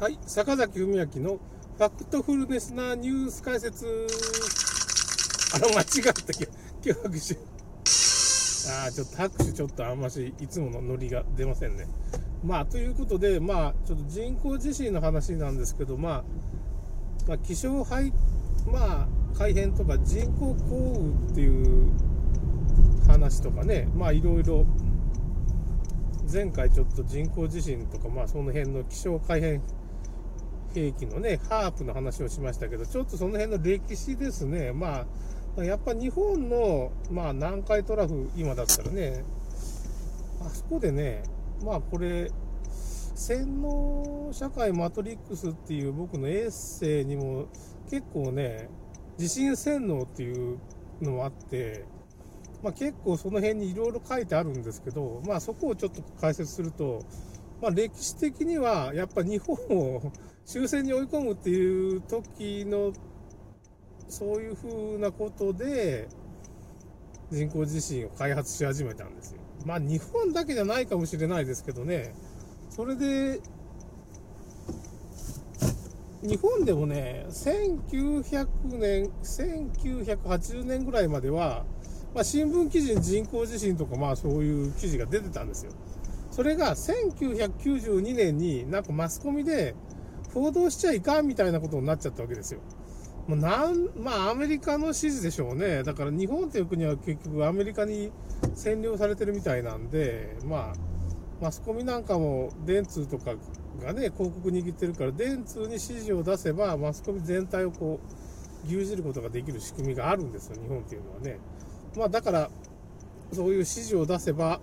はい、坂崎文明のファクトフルネスなニュース解説。あの、間違った、今日拍手。ああ、ちょっと拍手ちょっとあんまし、いつものノリが出ませんね。まあ、ということで、まあ、ちょっと人工地震の話なんですけど、まあ、まあ、気象配、まあ、改変とか人工降雨っていう話とかね、まあ、いろいろ、前回ちょっと人工地震とか、まあ、その辺の気象改変兵器のね、ハープの話をしましたけど、ちょっとその辺の歴史ですね、まあ、やっぱ日本の、まあ、南海トラフ、今だったらね、あそこでね、まあこれ、洗脳社会マトリックスっていう僕のエッセイにも結構ね、地震洗脳っていうのもあって、まあ、結構その辺にいろいろ書いてあるんですけど、まあ、そこをちょっと解説すると、まあ、歴史的にはやっぱ日本を終戦に追い込むっていう時のそういうふうなことで人工地震を開発し始めたんですよ。まあ日本だけじゃないかもしれないですけどね、それで日本でもね、1900年、1980年ぐらいまでは、まあ、新聞記事に人工地震とか、まあそういう記事が出てたんですよ。それが1992年になんかマスコミで報道しちゃいかんみたいなことになっちゃったわけですよ。もうなんまあアメリカの指示でしょうね。だから日本という国は結局アメリカに占領されてるみたいなんで、まあマスコミなんかも電通とかがね、広告握ってるから、電通に指示を出せば、マスコミ全体をこう、牛耳ることができる仕組みがあるんですよ、日本っていうのはね。まあだから、そういう指示を出せば、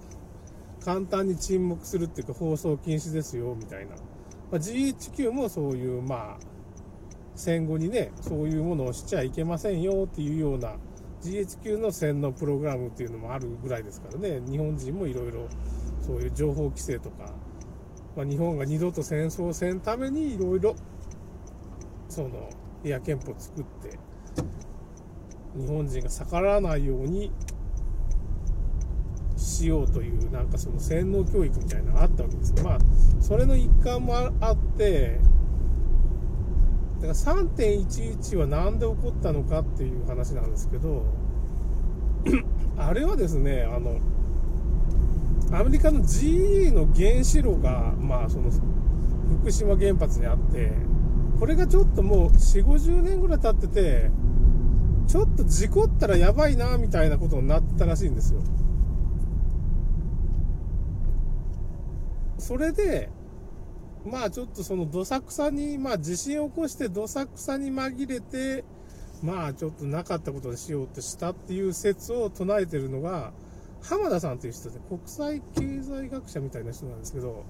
簡単に沈黙するっていうか、放送禁止ですよ、みたいな。まあ、GHQ もそういう、まあ、戦後にね、そういうものをしちゃいけませんよっていうような、GHQ の洗脳プログラムっていうのもあるぐらいですからね、日本人もいろいろそういう情報規制とか、まあ、日本が二度と戦争をせんためにいろいろそのエア憲法作って日本人が逆らわないようにしようというなんかその洗脳教育みたいなのがあったわけですまあそれの一環もあってだから3.11は何で起こったのかっていう話なんですけどあれはですねあのアメリカの GE の原子炉が、まあ、その福島原発にあって、これがちょっともう4、50年ぐらい経ってて、ちょっと事故ったらやばいな、みたいなことになったらしいんですよ。それで、まあちょっとそのどさくさに、まあ地震を起こしてどさくさに紛れて、まあちょっとなかったことにしようとしたっていう説を唱えてるのが、浜田さんという人で国際経済学者みたいな人なんですけど、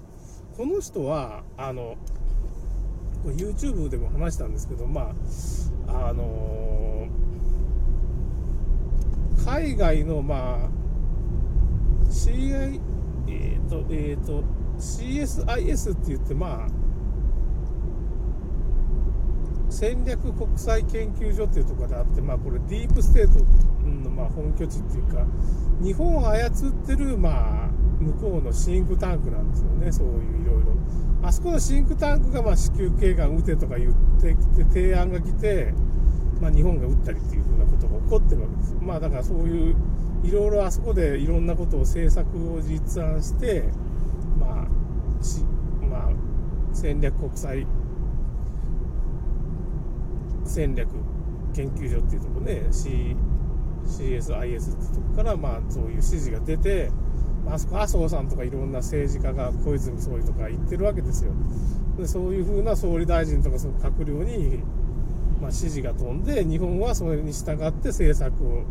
この人は、あの、YouTube でも話したんですけど、まあ、あのー、海外の、まあ、CI、えっ、ー、と、えっ、ー、と、CSIS って言って、まあ、戦略国際研究所っていうところであって、まあ、これディープステートのまあ本拠地っていうか日本を操ってるまあ向こうのシンクタンクなんですよね。そういういろいろ。あそこのシンクタンクがまあ子宮頸がん打てとか言ってきて提案が来て、まあ、日本が打ったりっていうふうなことが起こってるわけですまあだからそういういろいろあそこでいろんなことを政策を立案してまあ戦略国際戦略研究所っていうとこね、C、CSIS っていうとこから、まあ、そういう指示が出て、あそこ麻生さんとかいろんな政治家が小泉総理とか言ってるわけですよ。でそういうふうな総理大臣とかその閣僚に、まあ、指示が飛んで、日本はそれに従って政策を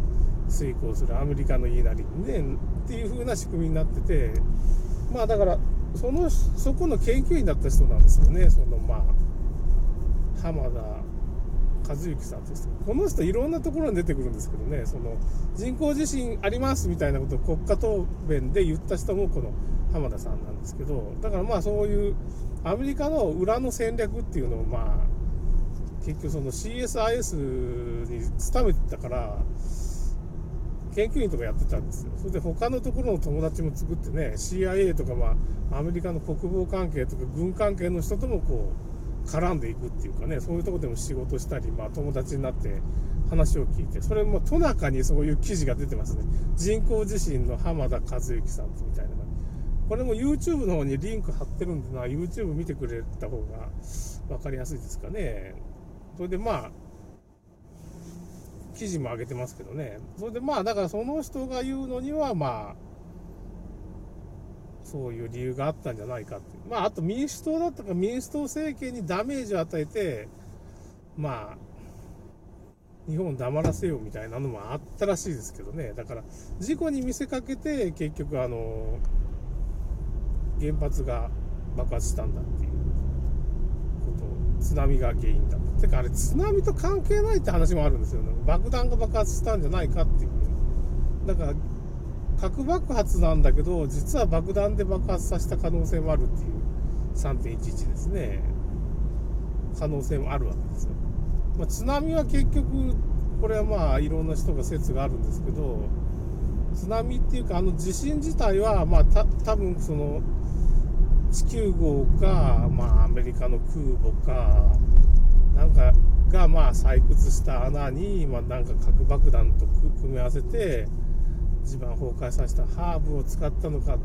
遂行するアメリカの言いなりにね、っていうふうな仕組みになってて、まあだから、その、そこの研究員だった人なんですよね、そのまあ、浜田和幸さんですこの人いろんなところに出てくるんですけどね。その人工地震ありますみたいなことを国家答弁で言った人もこの浜田さんなんですけど。だからまあそういうアメリカの裏の戦略っていうのをまあ結局その CSIS に勤めてたから研究員とかやってたんですよ。それで他のところの友達も作ってね CIA とかまあアメリカの国防関係とか軍関係の人ともこう絡んでいくっていうかねそういうとこでも仕事したり、まあ、友達になって話を聞いてそれもトナカにそういう記事が出てますね。人工地震の浜田和之さんみたいな。これも YouTube の方にリンク貼ってるんでな YouTube 見てくれた方が分かりやすいですかね。それでまあ記事も上げてますけどね。それでまあだからその人が言うのにはまあそういう理由があったんじゃないかってまああと民主党だったか民主党政権にダメージを与えてまあ日本を黙らせようみたいなのもあったらしいですけどね。だから事故に見せかけて結局あの原発が爆発したんだっていうこと津波が原因だ。てかあれ津波と関係ないって話もあるんですよね。爆弾が爆発したんじゃないかっていう。だから核爆発なんだけど実は爆弾で爆発させた可能性もあるっていう。3.11ですね。可能性もあるわけですよ、まあ、津波は結局これはまあいろんな人が説があるんですけど津波っていうかあの地震自体はまあた多分その地球号か、まあ、アメリカの空母かなんかがまあ採掘した穴に、まあ、なんか核爆弾と組み合わせて地盤崩壊させたハーブを使ったのか。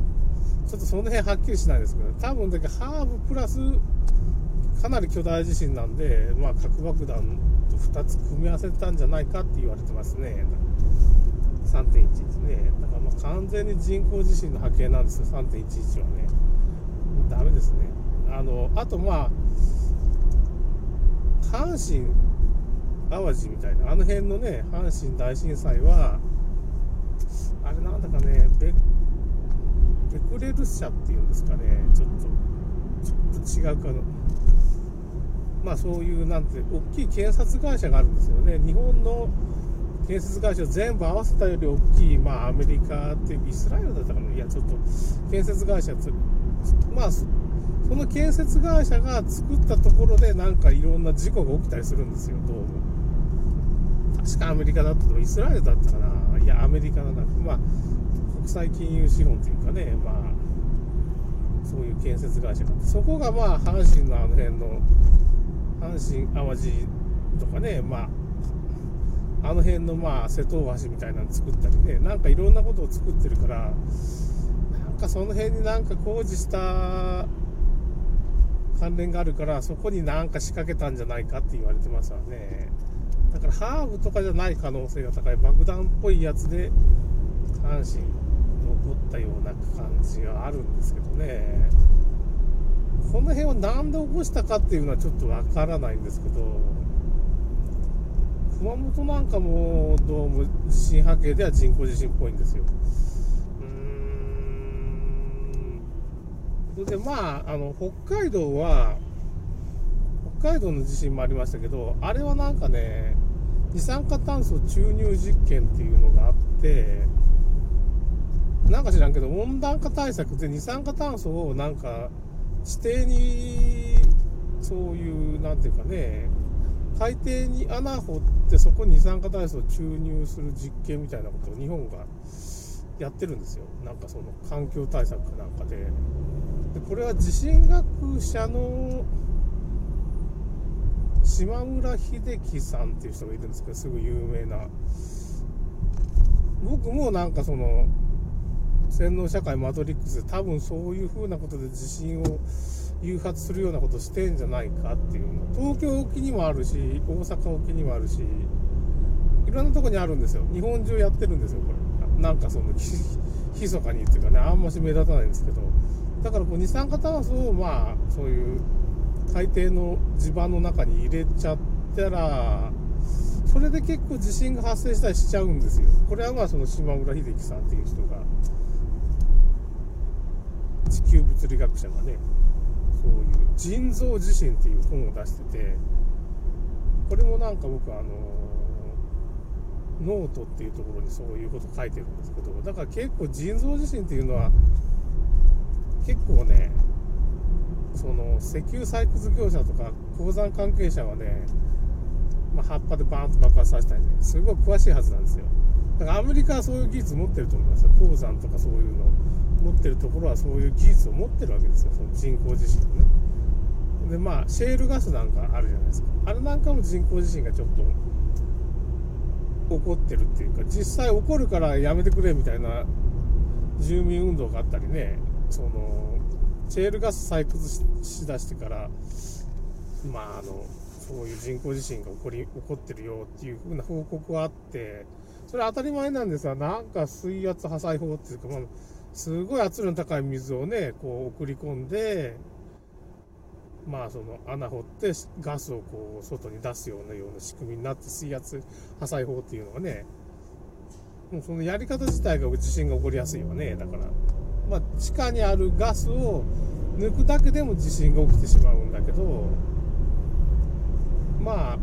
ちょっとその辺はっきりしないですけど多分だけハーブプラスかなり巨大地震なんで、まあ、核爆弾と2つ組み合わせたんじゃないかって言われてますね。3.1ですね。だからまあ完全に人工地震の波形なんですよ。3.11はね。ダメですね。あのあとまあ阪神・淡路みたいなあの辺のね阪神大震災はあれなんだかねベベクレル社っていうんですかねちょっとちょっと違うかな。まあそういうなんて大きい建設会社があるんですよね。日本の建設会社全部合わせたより大きい、まあ、アメリカっていうイスラエルだったかな。いやちょっと建設会社まあその建設会社が作ったところでなんかいろんな事故が起きたりするんですよどうも。確かアメリカだったとイスラエルだったかな。いやアメリカだなまあ国際金融資本というかねまあそういう建設会社があってそこがまあ阪神のあの辺の阪神・淡路とかねまああの辺のまあ瀬戸大橋みたいなの作ったりねなんかいろんなことを作ってるからなんかその辺になんか工事した関連があるからそこになんか仕掛けたんじゃないかって言われてますわね。だからハーブとかじゃない可能性が高い。爆弾っぽいやつで阪神残ったような感じがあるんですけどね。この辺を何で起こしたかっていうのはちょっとわからないんですけど熊本なんかもどうも地震波形では人工地震っぽいんですよ。でまああの北海道は北海道の地震もありましたけどあれはなんかね二酸化炭素注入実験っていうのがあってなんか知らんけど温暖化対策で二酸化炭素をなんか地底にそういうなんていうかね海底に穴掘ってそこに二酸化炭素を注入する実験みたいなことを日本がやってるんですよ。なんかその環境対策なんかで。でこれは地震学者の島村秀樹さんっていう人がいるんですけどすごい有名な。僕もなんかその洗脳社会マトリックスで多分そういう風なことで地震を誘発するようなことしてんじゃないかっていうの。東京沖にもあるし大阪沖にもあるしいろんなとこにあるんですよ。日本中やってるんですよこれ。なんかその ひそかにっていうかねあんまし目立たないんですけど。だからこう二酸化炭素をまあそういう海底の地盤の中に入れちゃったらそれで結構地震が発生したりしちゃうんですよ。これはまあその島村秀樹さんっていう人が地球物理学者がねそういう人造地震っていう本を出しててこれもなんか僕あのノートっていうところにそういうこと書いてるんですけどだから結構人造地震っていうのは結構ねその石油採掘業者とか鉱山関係者はね、まあ、葉っぱでバーンと爆発させたりねすごい詳しいはずなんですよ。だからアメリカはそういう技術持ってると思いますよ。鉱山とかそういうの持ってるところはそういう技術を持ってるわけですよ。その人工地震のね。でまあシェールガスなんかあるじゃないですか。あれなんかも人工地震がちょっと起こってるっていうか実際起こるからやめてくれみたいな住民運動があったりねそのシェールガス採掘しだしてからまああのそういう人工地震が起こり起こってるよっていうふうな報告があってそれ当たり前なんですがなんか水圧破砕法っていうか、まあ、すごい圧力の高い水をねこう送り込んでまあその穴掘ってガスをこう外に出すようなような仕組みになって水圧破砕法っていうのはねもうそのやり方自体が地震が起こりやすいわねだから。まあ地下にあるガスを抜くだけでも地震が起きてしまうんだけどまあ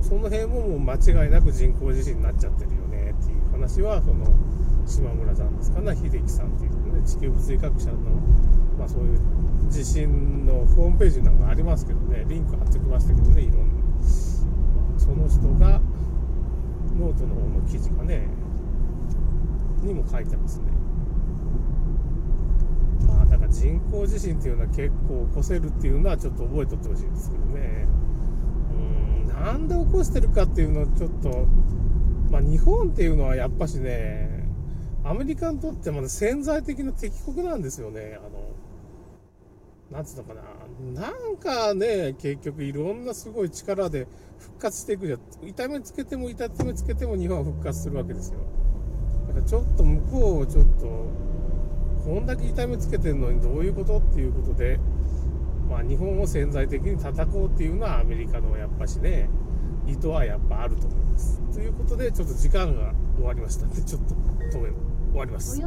その辺ももう間違いなく人工地震になっちゃってるよねっていう話はその島村さんですかね秀樹さんっていうね地球物理学者の、まあ、そういう地震のホームページなんかありますけどねリンク貼ってきましたけどねいろんなその人がノートの方の記事がねにも書いてますねまあだから人工地震っていうのは結構起こせるっていうのはちょっと覚えとってほしいんですけどねうんなんで起こしてるかっていうのはちょっとまあ日本っていうのはやっぱしねアメリカにとってまだ潜在的な敵国なんですよねあのなんつうのかな、なんかね、結局いろんなすごい力で復活していくじゃん。痛めつけても痛めつけても日本は復活するわけですよ。ちょっと向こうをちょっと、こんだけ痛めつけてるのにどういうことっていうことで、まあ日本を潜在的に叩こうっていうのはアメリカのやっぱしね、意図はやっぱあると思います。ということで、ちょっと時間が終わりましたんで、ちょっと止め、終わります。